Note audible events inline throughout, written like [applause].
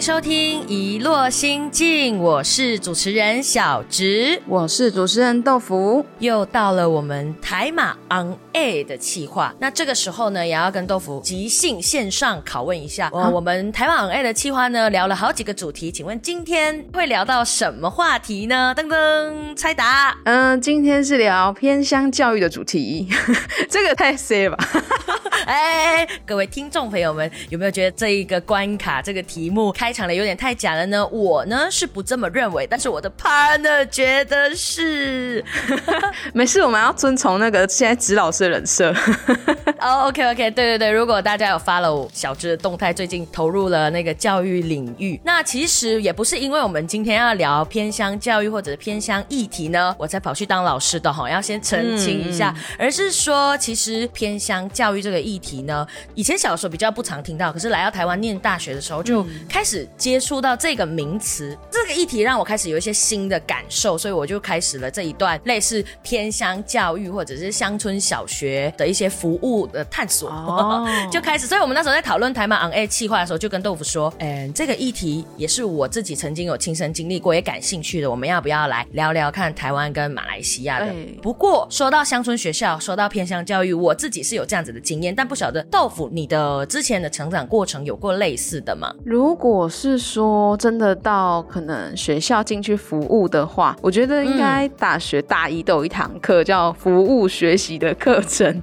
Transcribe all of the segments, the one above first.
迎收听《一落心境》，我是主持人小植，我是主持人豆腐。又到了我们台马 on air 的企划，那这个时候呢，也要跟豆腐即兴线上拷问一下。哦，我们台马 on air 的企划呢，聊了好几个主题，请问今天会聊到什么话题呢？噔噔，猜答。嗯，今天是聊偏乡教育的主题，[laughs] 这个太 C 了吧？哎，各位听众朋友们，有没有觉得这一个关卡、这个题目开场的有点太假了呢？我呢是不这么认为，但是我的 partner 觉得是。没事，我们要遵从那个现在指老师的人设。哦、o k OK，对对对，如果大家有 follow 小智的动态，最近投入了那个教育领域，那其实也不是因为我们今天要聊偏乡教育或者偏乡议题呢，我才跑去当老师的哈，要先澄清一下，而是说其实偏乡教育这个议题呢，以前小时候比较不常听到，可是来到台湾念大学的时候就开始接触到这个名词，这个议题让我开始有一些新的感受，所以我就开始了这一段类似偏乡教育或者是乡村小学的一些服务的探索，哦 [laughs] 就开始。所以我们那时候在讨论台湾 on air 企划的时候，就跟豆腐说，嗯，这个议题也是我自己曾经有亲身经历过，也感兴趣的，我们要不要来聊聊看台湾跟马来西亚的？哎不过说到乡村学校，说到偏乡教育，我自己是有这样子的经验，但不晓得豆腐你的之前的成长过程有过类似的吗？如果是说真的到可能学校进去服务的话，我觉得应该大学大一都有一堂课叫服务学习的课程。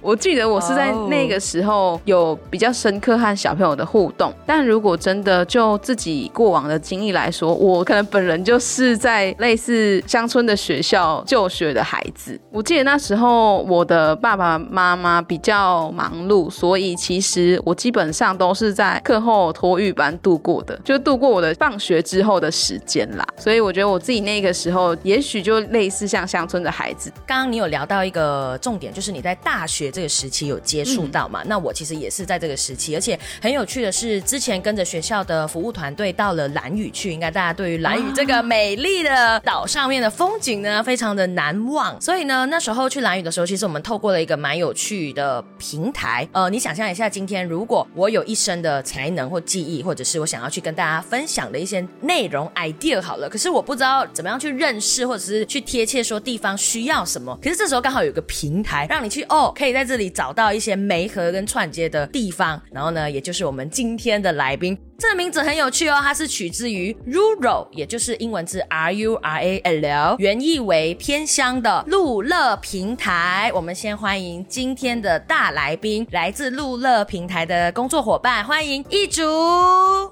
我记得我是在那个时候有比较深刻和小朋友的互动，但如果真的就自己过往的经历来说，我可能本人就是在类似乡村的学校就学的孩子。我记得那时候我的爸爸妈妈比较忙碌，所以其实我基本上都是在课后托育班度过的，就度过我的放学之后的时间啦。所以我觉得我自己那个时候，也许就类似像乡村的孩子，刚刚你有聊到一个重点，就是你在大学这个时期有接触到嘛？那我其实也是在这个时期，而且很有趣的是，之前跟着学校的服务团队到了蓝屿去，应该大家对于蓝屿这个美丽的岛上面的风景呢，非常的难忘。所以呢，那时候去蓝屿的时候，其实我们透过了一个蛮有趣的平台。呃，你想象一下，今天如果我有一身的才能或技艺，或者是我想要去跟大家分享的一些内容 idea 好了，可是我不知道怎么样去认识，或者是去贴切说地方需要什么。可是这时候刚好有个平台，让你去哦，可以在这里找到一些媒合跟串接的地方。然后呢，也就是我们今天的来宾。这个名字很有趣哦，它是取自于 rural，也就是英文字 R U R A L，原意为偏乡的路乐平台。我们先欢迎今天的大来宾，来自路乐平台的工作伙伴，欢迎一竹。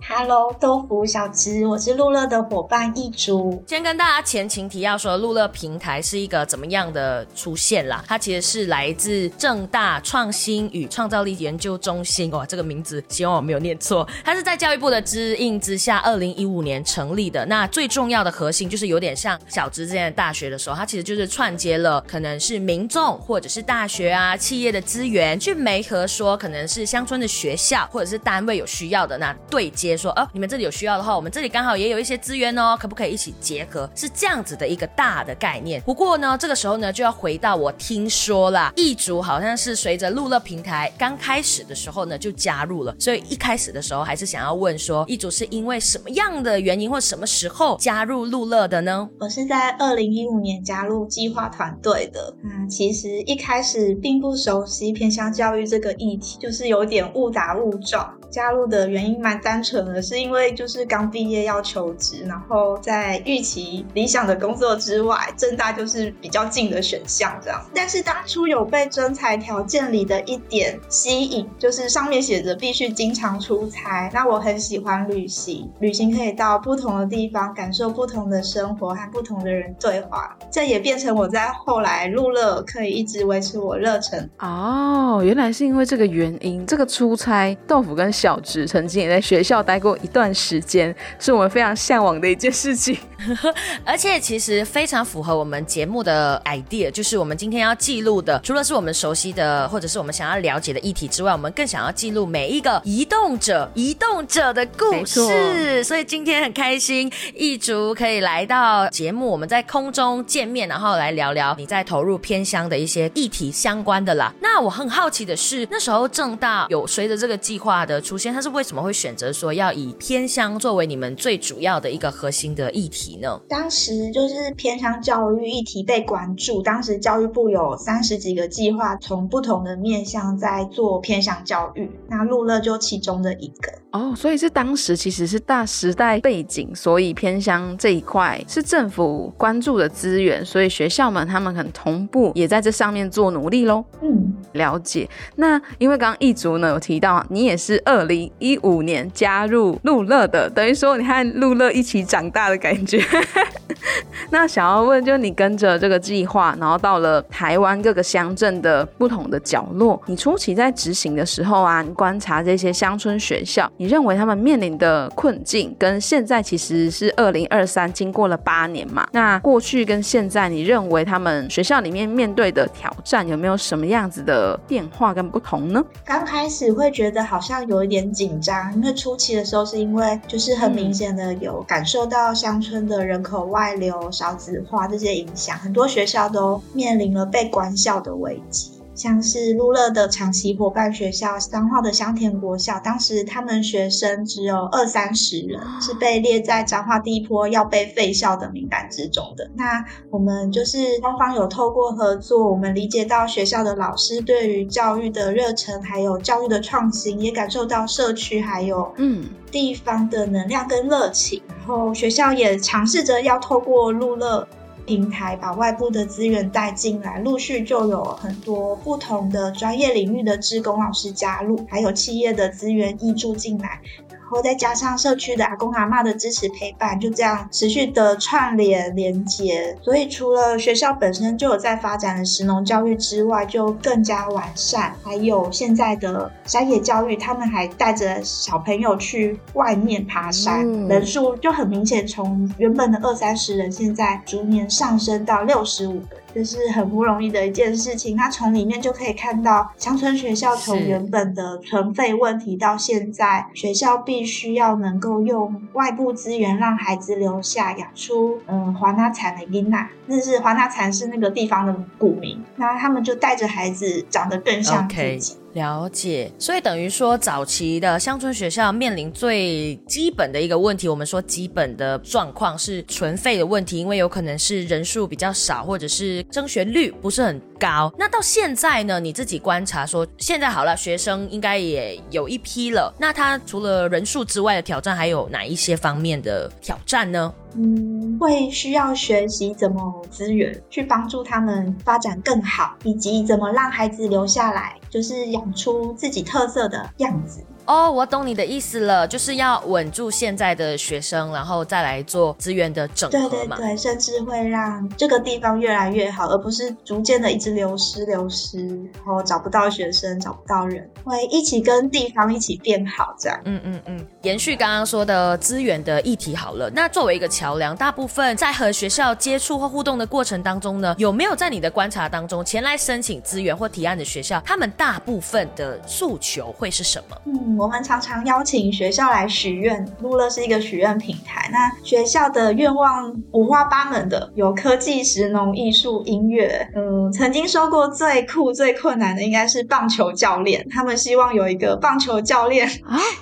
Hello，豆腐小吃，我是路乐的伙伴一竹。先跟大家前情提要说，路乐平台是一个怎么样的出现啦？它其实是来自正大创新与创造力研究中心，哇，这个名字希望我没有念错。它是在教育部的指引之下，二零一五年成立的。那最重要的核心就是有点像小资之前的大学的时候，它其实就是串接了可能是民众或者是大学啊、企业的资源，去媒合说可能是乡村的学校或者是单位有需要的，那对接说哦，你们这里有需要的话，我们这里刚好也有一些资源哦，可不可以一起结合？是这样子的一个大的概念。不过呢，这个时候呢就要回到我听说啦，易竹好像是随着路乐平台刚开始的时候呢就加入了，所以一开始的时候还是想要问说，一组是因为什么样的原因或什么时候加入路乐的呢？我是在二零一五年加入计划团队的。嗯，其实一开始并不熟悉偏向教育这个议题，就是有点误打误撞。加入的原因蛮单纯的，是因为就是刚毕业要求职，然后在预期理想的工作之外，正大就是比较近的选项这样。但是当初有被征才条件里的一点吸引，就是上面写着必须经常出差。那我很喜欢旅行，旅行可以到不同的地方，感受不同的生活和不同的人对话。这也变成我在后来入乐可以一直维持我热忱。哦，原来是因为这个原因。这个出差，豆腐跟小植曾经也在学校待过一段时间，是我们非常向往的一件事情。[laughs] 而且其实非常符合我们节目的 idea，就是我们今天要记录的，除了是我们熟悉的或者是我们想要了解的议题之外，我们更想要记录每一个移动者、移动者的故事。所以今天很开心，一竹可以来到节目，我们在空中见面，然后来聊聊你在投入偏乡的一些议题相关的啦。那我很好奇的是，那时候正大有随着这个计划的出现，它是为什么会选择说要以偏乡作为你们最主要的一个核心的议题呢？当时就是偏乡教育议题被关注，当时教育部有三十几个计划，从不同的面向在做偏乡教育，那路乐就其中的一个。哦，所以是当时其实是大时代背景，所以偏乡这一块是政府关注的资源，所以学校们他们很同步也在这上面做努力喽。嗯，了解。那因为刚刚一族呢有提到，你也是二零一五年加入路乐的，等于说你和路乐一起长大的感觉。中 [laughs] 那想要问，就你跟着这个计划，然后到了台湾各个乡镇的不同的角落，你初期在执行的时候啊，你观察这些乡村学校，你认为他们面临的困境跟现在其实是二零二三，经过了八年嘛？那过去跟现在，你认为他们学校里面面对的挑战有没有什么样子的变化跟不同呢？刚开始会觉得好像有一点紧张，因为初期的时候是因为就是很明显的有感受到乡村的人口外流、少子化这些影响，很多学校都面临了被关校的危机。像是路乐的长期伙伴学校彰化的香田国校，当时他们学生只有二三十人，是被列在彰化第一波要被废校的名单之中的。那我们就是双方有透过合作，我们理解到学校的老师对于教育的热忱，还有教育的创新，也感受到社区还有嗯地方的能量跟热情。然后学校也尝试着要透过路乐。平台把外部的资源带进来，陆续就有很多不同的专业领域的志工老师加入，还有企业的资源挹注进来。再加上社区的阿公阿妈的支持陪伴，就这样持续的串联连接。所以除了学校本身就有在发展的实农教育之外，就更加完善。还有现在的山野教育，他们还带着小朋友去外面爬山，人数就很明显从原本的二三十人，现在逐年上升到六十五个。这是很不容易的一件事情。他从里面就可以看到乡村学校从原本的存废问题，到现在学校必须要能够用外部资源让孩子留下，养出嗯华纳产的英娜。那是华纳产是那个地方的古名。那他们就带着孩子长得更像自己。了解，所以等于说，早期的乡村学校面临最基本的一个问题，我们说基本的状况是存废的问题，因为有可能是人数比较少，或者是升学率不是很高。那到现在呢，你自己观察说，现在好了，学生应该也有一批了。那他除了人数之外的挑战，还有哪一些方面的挑战呢？嗯，会需要学习怎么资源去帮助他们发展更好，以及怎么让孩子留下来。就是养出自己特色的样子。哦，我懂你的意思了，就是要稳住现在的学生，然后再来做资源的整合嘛。对对对，甚至会让这个地方越来越好，而不是逐渐的一直流失流失，然后找不到学生，找不到人，会一起跟地方一起变好这样。嗯嗯嗯。延续刚刚说的资源的议题好了，那作为一个桥梁，大部分在和学校接触或互动的过程当中呢，有没有在你的观察当中前来申请资源或提案的学校，他们大部分的诉求会是什么？嗯。我们常常邀请学校来许愿，路乐是一个许愿平台。那学校的愿望五花八门的，有科技、时农、艺术、音乐。嗯，曾经说过最酷、最困难的应该是棒球教练，他们希望有一个棒球教练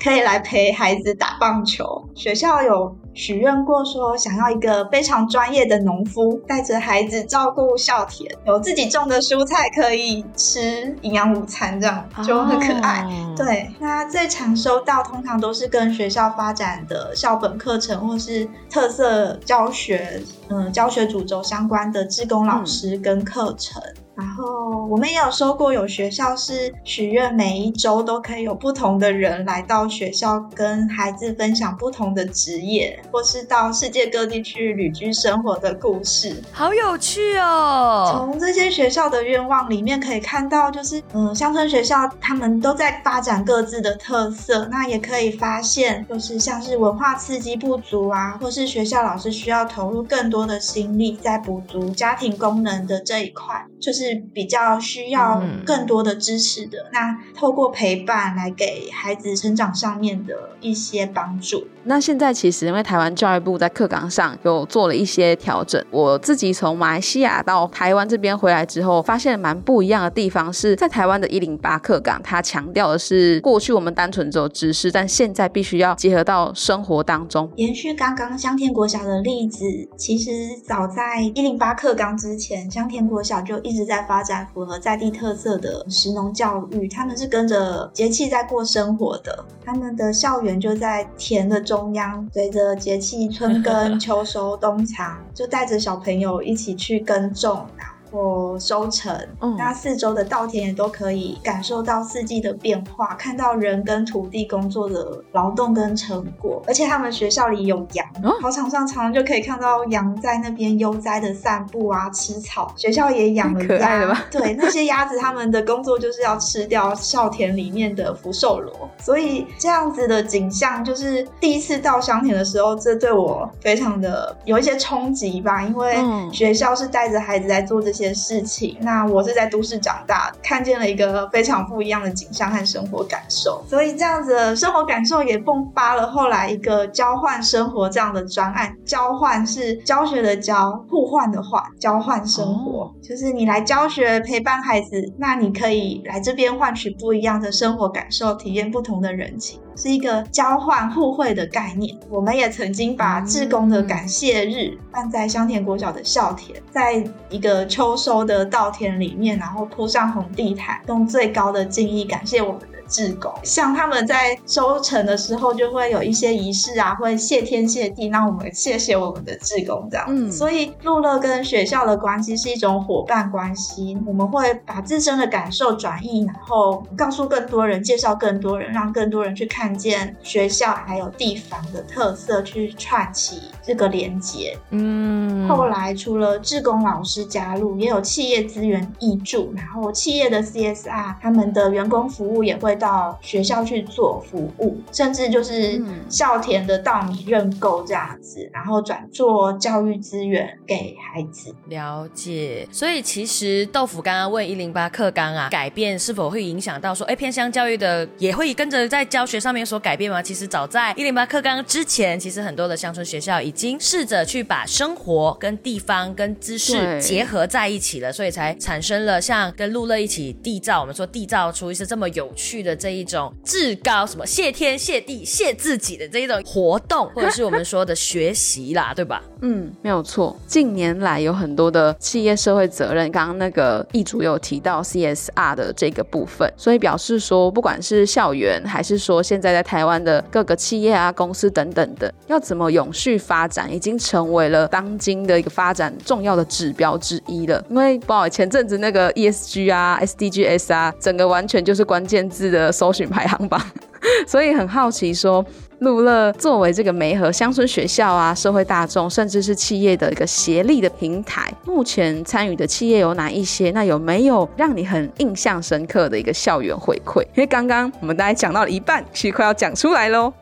可以来陪孩子打棒球。学校有。许愿过说想要一个非常专业的农夫，带着孩子照顾校田，有自己种的蔬菜可以吃营养午餐，这样就很可爱。对，那最常收到通常都是跟学校发展的校本课程或是特色教学，嗯，教学主轴相关的志工老师跟课程。然后我们也有说过有学校是许愿每一周都可以有不同的人来到学校跟孩子分享不同的职业，或是到世界各地去旅居生活的故事，好有趣哦！从这些学校的愿望里面可以看到，就是嗯，乡村学校他们都在发展各自的特色，那也可以发现，就是像是文化刺激不足啊，或是学校老师需要投入更多的心力在补足家庭功能的这一块，就是比较需要更多的支持的。那透过陪伴来给孩子成长上面的一些帮助。那现在其实因为台湾教育部在课纲上有做了一些调整，我自己从马来西亚到台湾这边回来之后，发现蛮不一样的地方是在台湾的一零八课纲，它强调的是过去我们单纯只有知识，但现在必须要结合到生活当中。延续刚刚香田国小的例子，其实早在一零八课纲之前，香田国小就一直在发展符合在地特色的食农教育，他们是跟着节气在过生活的，他们的校园就在田的。中央随着节气春耕、[laughs] 秋收、冬藏，就带着小朋友一起去耕种。或收成，那四周的稻田也都可以感受到四季的变化，看到人跟土地工作的劳动跟成果。而且他们学校里有羊，跑场上常常就可以看到羊在那边悠哉的散步啊，吃草。学校也养了鸭，对，那些鸭子他们的工作就是要吃掉校田里面的福寿螺。所以这样子的景象，就是第一次到香田的时候，这对我非常的有一些冲击吧，因为学校是带着孩子在做这些。件事情，那我是在都市长大，看见了一个非常不一样的景象和生活感受，所以这样子的生活感受也迸发了后来一个交换生活这样的专案。交换是教学的教，互换的换，交换生活就是你来教学陪伴孩子，那你可以来这边换取不一样的生活感受，体验不同的人情。是一个交换互惠的概念。我们也曾经把志工的感谢日办在香田国小的校田，在一个秋收的稻田里面，然后铺上红地毯，用最高的敬意感谢我们。志工像他们在收成的时候，就会有一些仪式啊，会谢天谢地，让我们谢谢我们的志工这样。嗯，所以路乐跟学校的关系是一种伙伴关系，我们会把自身的感受转译，然后告诉更多人，介绍更多人，让更多人去看见学校还有地方的特色，去串起这个连接。嗯，后来除了志工老师加入，也有企业资源挹注，然后企业的 CSR，他们的员工服务也会。到学校去做服务，甚至就是校田的稻米认购这样子，然后转做教育资源给孩子。了解，所以其实豆腐刚刚问一零八课纲啊，改变是否会影响到说，哎，偏乡教育的也会跟着在教学上面所改变吗？其实早在一零八课纲之前，其实很多的乡村学校已经试着去把生活跟地方跟知识结合在一起了，所以才产生了像跟陆乐一起缔造，我们说缔造出一些这么有趣的。这一种至高什么谢天谢地谢自己的这一种活动，或者是我们说的学习啦，对吧？嗯，没有错。近年来有很多的企业社会责任，刚刚那个易主有提到 CSR 的这个部分，所以表示说，不管是校园，还是说现在在台湾的各个企业啊、公司等等的，要怎么永续发展，已经成为了当今的一个发展重要的指标之一了。因为不好前阵子那个 ESG 啊、SDGs 啊，整个完全就是关键字的。搜寻排行榜，[laughs] 所以很好奇，说路乐作为这个媒合乡村学校啊、社会大众，甚至是企业的一个协力的平台，目前参与的企业有哪一些？那有没有让你很印象深刻的一个校园回馈？因为刚刚我们大概讲到了一半，其实快要讲出来喽。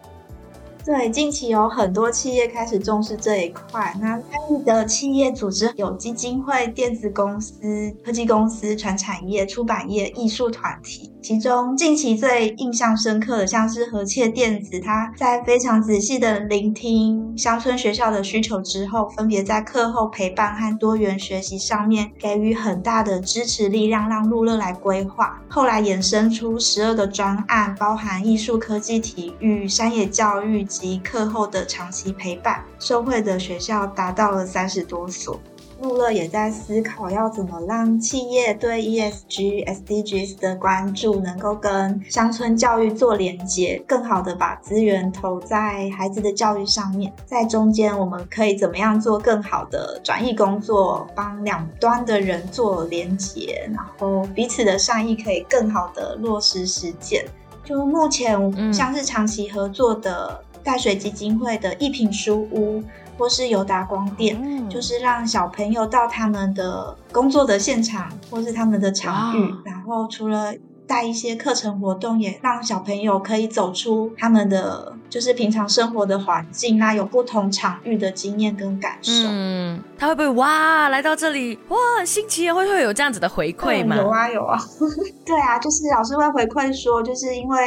对，近期有很多企业开始重视这一块。那参与的企业组织有基金会、电子公司、科技公司、传产业、出版业、艺术团体。其中近期最印象深刻的，像是和切电子，它在非常仔细的聆听乡村学校的需求之后，分别在课后陪伴和多元学习上面给予很大的支持力量，让路乐来规划。后来衍生出十二个专案，包含艺术、科技、体育、山野教育。及课后的长期陪伴，受惠的学校达到了三十多所。路乐也在思考要怎么让企业对 ESG、SDGs 的关注能够跟乡村教育做连接，更好的把资源投在孩子的教育上面。在中间，我们可以怎么样做更好的转译工作，帮两端的人做连接，然后彼此的善意可以更好的落实实践。就目前像是长期合作的淡水基金会的一品书屋。或是友达光电，就是让小朋友到他们的工作的现场，或是他们的场域，然后除了带一些课程活动，也让小朋友可以走出他们的。就是平常生活的环境，那有不同场域的经验跟感受。嗯，他会不会哇来到这里哇很新奇啊？会不会有这样子的回馈吗？有啊有啊，[laughs] 对啊，就是老师会回馈说，就是因为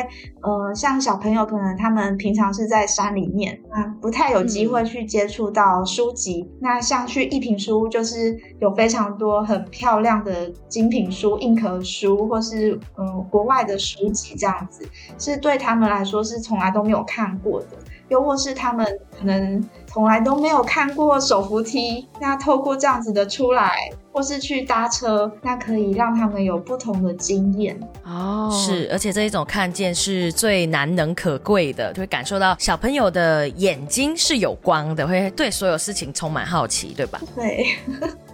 呃，像小朋友可能他们平常是在山里面啊，不太有机会去接触到书籍。那像去一品书，就是有非常多很漂亮的精品书、硬壳书，或是嗯国外的书籍这样子，是对他们来说是从来都没有看。过的，又或是他们可能从来都没有看过手扶梯，那透过这样子的出来，或是去搭车，那可以让他们有不同的经验哦。是，而且这一种看见是最难能可贵的，就会感受到小朋友的眼睛是有光的，会对所有事情充满好奇，对吧？对。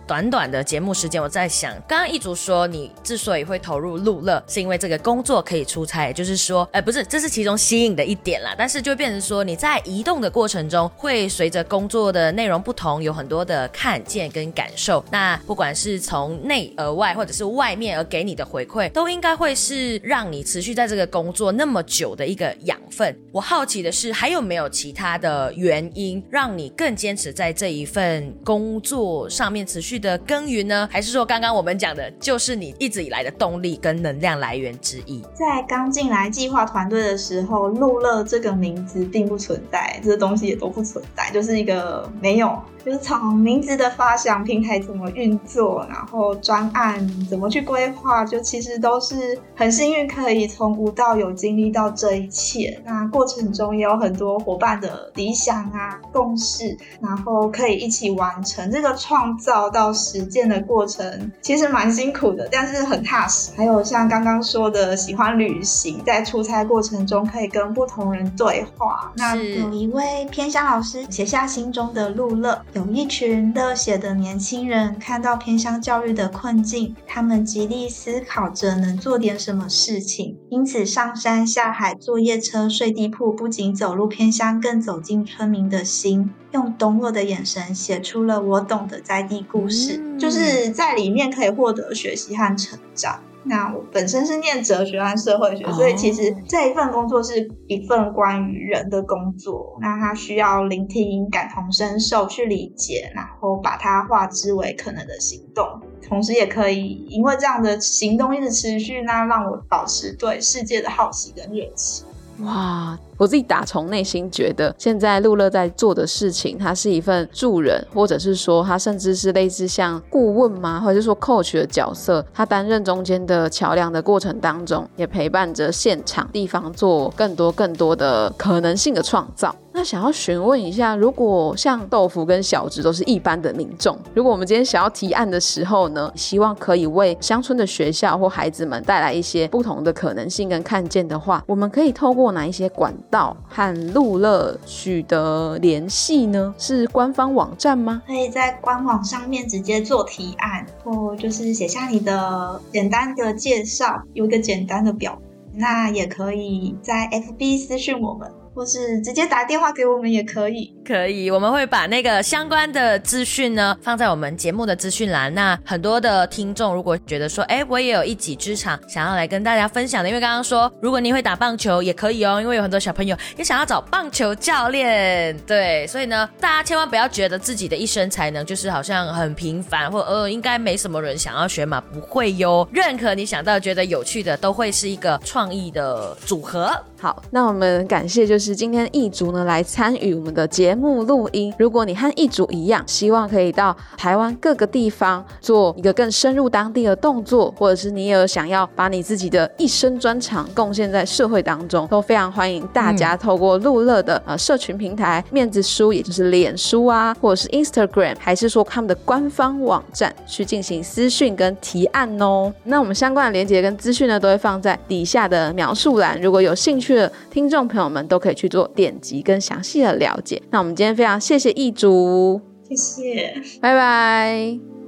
短短的节目时间，我在想，刚刚一竹说你之所以会投入路乐，是因为这个工作可以出差，也就是说，哎，不是，这是其中吸引的一点啦。但是就变成说，你在移动的过程中，会随着工作的内容不同，有很多的看见跟感受。那不管是从内而外，或者是外面而给你的回馈，都应该会是让你持续在这个工作那么久的一个养分。我好奇的是，还有没有其他的原因，让你更坚持在这一份工作上面持续？的耕耘呢，还是说刚刚我们讲的，就是你一直以来的动力跟能量来源之一？在刚进来计划团队的时候，路乐这个名字并不存在，这些东西也都不存在，就是一个没有。就是从名字的发想、平台怎么运作，然后专案怎么去规划，就其实都是很幸运可以从无到有经历到这一切。那过程中也有很多伙伴的理想啊、共识，然后可以一起完成这个创造到实践的过程，其实蛮辛苦的，但是很踏实。还有像刚刚说的，喜欢旅行，在出差过程中可以跟不同人对话。那有一位偏乡老师写下心中的路乐。有一群热血的年轻人看到偏乡教育的困境，他们极力思考着能做点什么事情，因此上山下海坐夜车睡地铺，不仅走入偏乡，更走进村民的心，用懂我的眼神写出了我懂的在地故事，就是在里面可以获得学习和成长。那我本身是念哲学和社会学，所以其实这一份工作是一份关于人的工作。那他需要聆听、感同身受、去理解，然后把它化之为可能的行动，同时也可以因为这样的行动一直持续，那让我保持对世界的好奇跟热情。哇！我自己打从内心觉得，现在路乐在做的事情，它是一份助人，或者是说，他甚至是类似像顾问吗，或者是说 coach 的角色，他担任中间的桥梁的过程当中，也陪伴着现场地方做更多更多的可能性的创造。那想要询问一下，如果像豆腐跟小植都是一般的民众，如果我们今天想要提案的时候呢，希望可以为乡村的学校或孩子们带来一些不同的可能性跟看见的话，我们可以透过哪一些管到和路乐取得联系呢？是官方网站吗？可以在官网上面直接做提案，或就是写下你的简单的介绍，有一个简单的表，那也可以在 FB 私讯我们。或是直接打电话给我们也可以，可以，我们会把那个相关的资讯呢放在我们节目的资讯栏。那很多的听众如果觉得说，哎，我也有一己之长，想要来跟大家分享的，因为刚刚说，如果你会打棒球也可以哦，因为有很多小朋友也想要找棒球教练，对，所以呢，大家千万不要觉得自己的一身才能就是好像很平凡，或呃应该没什么人想要学嘛，不会哟，任何你想到觉得有趣的，都会是一个创意的组合。好，那我们感谢就是。今天易主呢来参与我们的节目录音。如果你和易主一样，希望可以到台湾各个地方做一个更深入当地的动作，或者是你也有想要把你自己的一生专长贡献在社会当中，都非常欢迎大家透过路乐的呃社群平台面子书，也就是脸书啊，或者是 Instagram，还是说他们的官方网站去进行私讯跟提案哦。那我们相关的链接跟资讯呢，都会放在底下的描述栏。如果有兴趣的听众朋友们，都可以去做点击跟详细的了解。那我们今天非常谢谢易主，谢谢。拜拜。